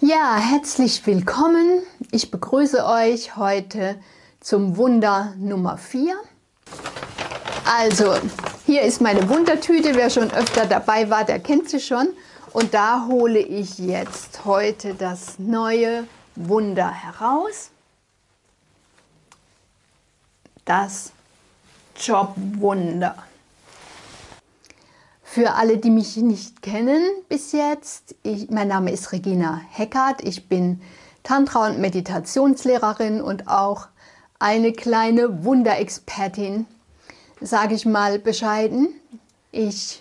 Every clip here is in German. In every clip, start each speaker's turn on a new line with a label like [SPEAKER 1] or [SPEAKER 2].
[SPEAKER 1] Ja, herzlich willkommen. Ich begrüße euch heute zum Wunder Nummer 4. Also, hier ist meine Wundertüte. Wer schon öfter dabei war, der kennt sie schon. Und da hole ich jetzt heute das neue Wunder heraus. Das Jobwunder. Für alle, die mich nicht kennen bis jetzt, ich, mein Name ist Regina Heckert. Ich bin Tantra- und Meditationslehrerin und auch eine kleine Wunderexpertin, sage ich mal bescheiden. Ich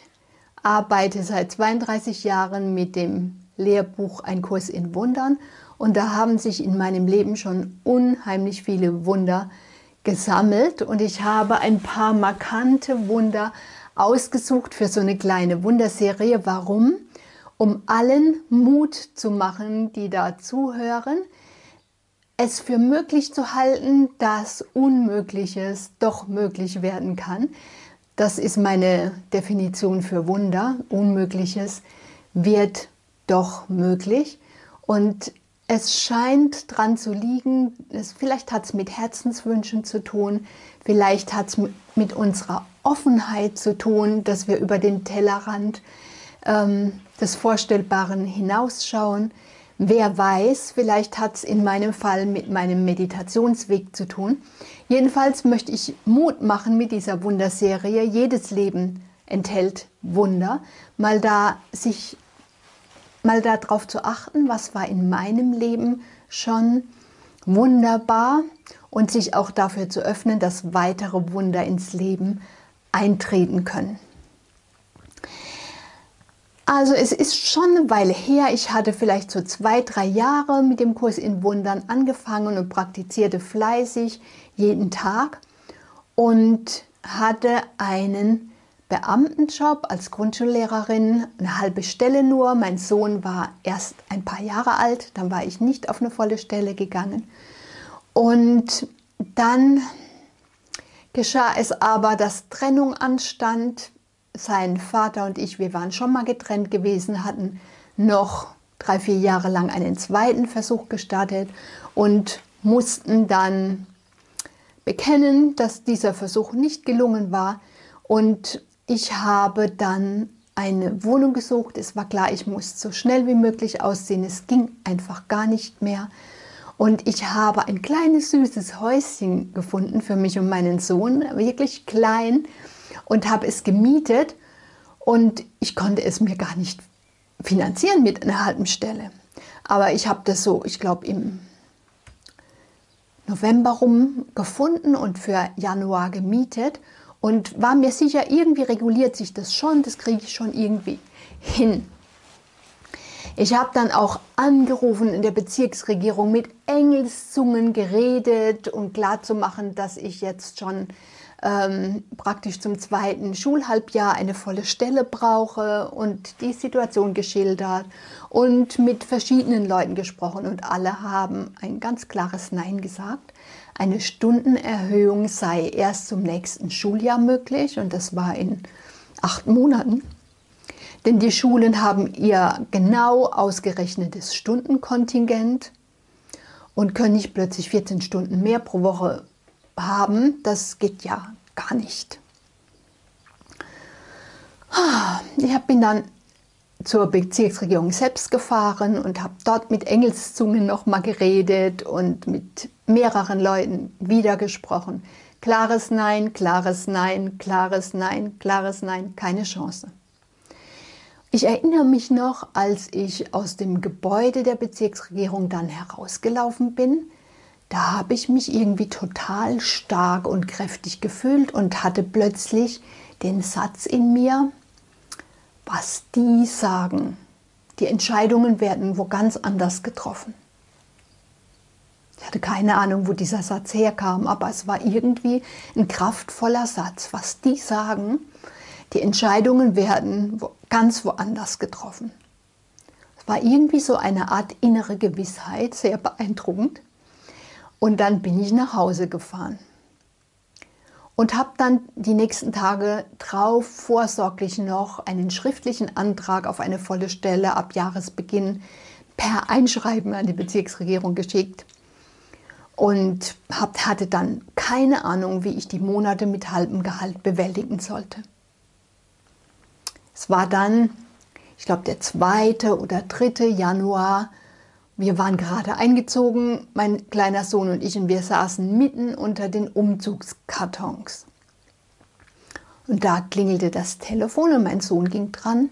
[SPEAKER 1] arbeite seit 32 Jahren mit dem Lehrbuch Ein Kurs in Wundern und da haben sich in meinem Leben schon unheimlich viele Wunder gesammelt und ich habe ein paar markante Wunder ausgesucht für so eine kleine Wunderserie. Warum? Um allen Mut zu machen, die da zuhören, es für möglich zu halten, dass Unmögliches doch möglich werden kann. Das ist meine Definition für Wunder. Unmögliches wird doch möglich. Und es scheint dran zu liegen, es, vielleicht hat es mit Herzenswünschen zu tun, vielleicht hat es mit unserer Offenheit zu tun, dass wir über den Tellerrand ähm, des Vorstellbaren hinausschauen. Wer weiß, vielleicht hat es in meinem Fall mit meinem Meditationsweg zu tun. Jedenfalls möchte ich Mut machen mit dieser Wunderserie. Jedes Leben enthält Wunder. Mal da sich mal darauf zu achten, was war in meinem Leben schon wunderbar und sich auch dafür zu öffnen, dass weitere Wunder ins Leben eintreten können. Also es ist schon eine Weile her, ich hatte vielleicht so zwei, drei Jahre mit dem Kurs in Wundern angefangen und praktizierte fleißig jeden Tag und hatte einen Beamtenjob als Grundschullehrerin, eine halbe Stelle nur. Mein Sohn war erst ein paar Jahre alt, dann war ich nicht auf eine volle Stelle gegangen. Und dann geschah es aber, dass Trennung anstand. Sein Vater und ich, wir waren schon mal getrennt gewesen, hatten noch drei, vier Jahre lang einen zweiten Versuch gestartet und mussten dann bekennen, dass dieser Versuch nicht gelungen war. Und ich habe dann eine Wohnung gesucht. Es war klar, ich muss so schnell wie möglich aussehen. Es ging einfach gar nicht mehr. Und ich habe ein kleines süßes Häuschen gefunden für mich und meinen Sohn, wirklich klein, und habe es gemietet. Und ich konnte es mir gar nicht finanzieren mit einer halben Stelle. Aber ich habe das so, ich glaube, im November rum gefunden und für Januar gemietet und war mir sicher, irgendwie reguliert sich das schon, das kriege ich schon irgendwie hin. Ich habe dann auch angerufen in der Bezirksregierung mit Engelszungen geredet, um klarzumachen, dass ich jetzt schon ähm, praktisch zum zweiten Schulhalbjahr eine volle Stelle brauche und die Situation geschildert und mit verschiedenen Leuten gesprochen und alle haben ein ganz klares Nein gesagt. Eine Stundenerhöhung sei erst zum nächsten Schuljahr möglich und das war in acht Monaten. Denn die Schulen haben ihr genau ausgerechnetes Stundenkontingent und können nicht plötzlich 14 Stunden mehr pro Woche haben. Das geht ja gar nicht. Ich bin dann zur Bezirksregierung selbst gefahren und habe dort mit Engelszungen nochmal geredet und mit mehreren Leuten wieder gesprochen. Klares Nein, klares Nein, klares Nein, klares Nein, keine Chance. Ich erinnere mich noch, als ich aus dem Gebäude der Bezirksregierung dann herausgelaufen bin, da habe ich mich irgendwie total stark und kräftig gefühlt und hatte plötzlich den Satz in mir, was die sagen, die Entscheidungen werden wo ganz anders getroffen. Ich hatte keine Ahnung, wo dieser Satz herkam, aber es war irgendwie ein kraftvoller Satz. Was die sagen, die Entscheidungen werden ganz woanders getroffen. Es war irgendwie so eine Art innere Gewissheit, sehr beeindruckend. Und dann bin ich nach Hause gefahren und habe dann die nächsten Tage drauf vorsorglich noch einen schriftlichen Antrag auf eine volle Stelle ab Jahresbeginn per Einschreiben an die Bezirksregierung geschickt und hatte dann keine Ahnung, wie ich die Monate mit halbem Gehalt bewältigen sollte. Es war dann, ich glaube, der 2. oder 3. Januar. Wir waren gerade eingezogen, mein kleiner Sohn und ich, und wir saßen mitten unter den Umzugskartons. Und da klingelte das Telefon und mein Sohn ging dran.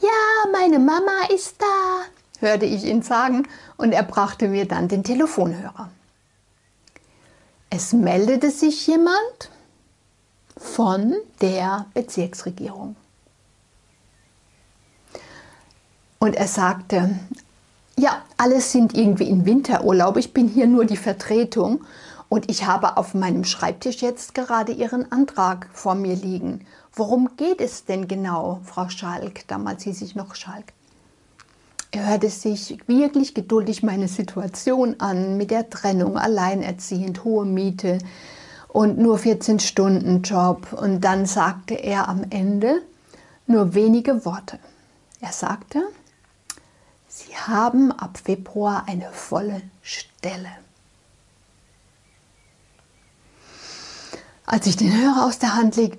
[SPEAKER 1] Ja, meine Mama ist da, hörte ich ihn sagen, und er brachte mir dann den Telefonhörer. Es meldete sich jemand von der Bezirksregierung. Und er sagte, ja, alle sind irgendwie in Winterurlaub, ich bin hier nur die Vertretung und ich habe auf meinem Schreibtisch jetzt gerade Ihren Antrag vor mir liegen. Worum geht es denn genau, Frau Schalk? Damals hieß ich noch Schalk. Er hörte sich wirklich geduldig meine Situation an mit der Trennung, alleinerziehend, hohe Miete und nur 14 Stunden Job. Und dann sagte er am Ende nur wenige Worte. Er sagte, Sie haben ab Februar eine volle Stelle. Als ich den Hörer aus der Hand leg,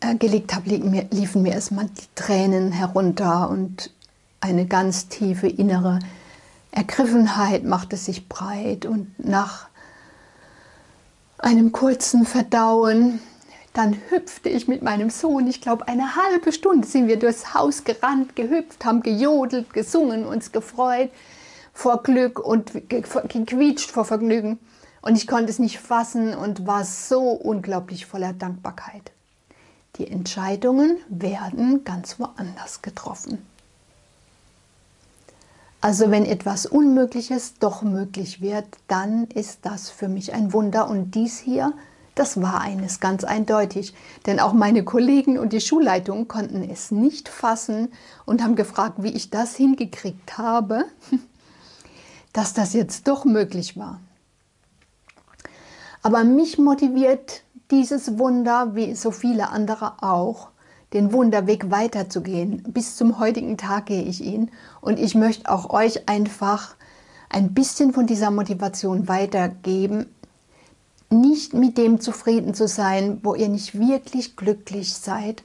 [SPEAKER 1] äh, gelegt habe, mir, liefen mir erstmal die Tränen herunter und eine ganz tiefe innere Ergriffenheit machte sich breit. Und nach einem kurzen Verdauen dann hüpfte ich mit meinem Sohn, ich glaube eine halbe Stunde sind wir durchs Haus gerannt, gehüpft, haben gejodelt, gesungen, uns gefreut vor Glück und gequietscht vor Vergnügen. Und ich konnte es nicht fassen und war so unglaublich voller Dankbarkeit. Die Entscheidungen werden ganz woanders getroffen. Also wenn etwas Unmögliches doch möglich wird, dann ist das für mich ein Wunder. Und dies hier das war eines ganz eindeutig, denn auch meine Kollegen und die Schulleitung konnten es nicht fassen und haben gefragt, wie ich das hingekriegt habe, dass das jetzt doch möglich war. Aber mich motiviert dieses Wunder, wie so viele andere auch, den Wunderweg weiterzugehen. Bis zum heutigen Tag gehe ich ihn und ich möchte auch euch einfach ein bisschen von dieser Motivation weitergeben, nicht mit dem zufrieden zu sein, wo ihr nicht wirklich glücklich seid,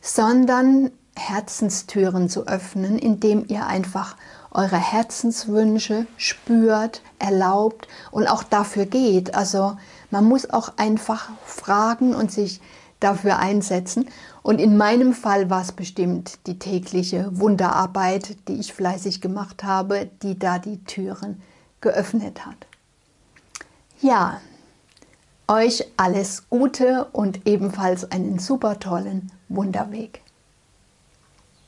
[SPEAKER 1] sondern Herzenstüren zu öffnen, indem ihr einfach eure Herzenswünsche spürt, erlaubt und auch dafür geht. Also man muss auch einfach fragen und sich dafür einsetzen. Und in meinem Fall war es bestimmt die tägliche Wunderarbeit, die ich fleißig gemacht habe, die da die Türen geöffnet hat. Ja, euch alles Gute und ebenfalls einen super tollen Wunderweg.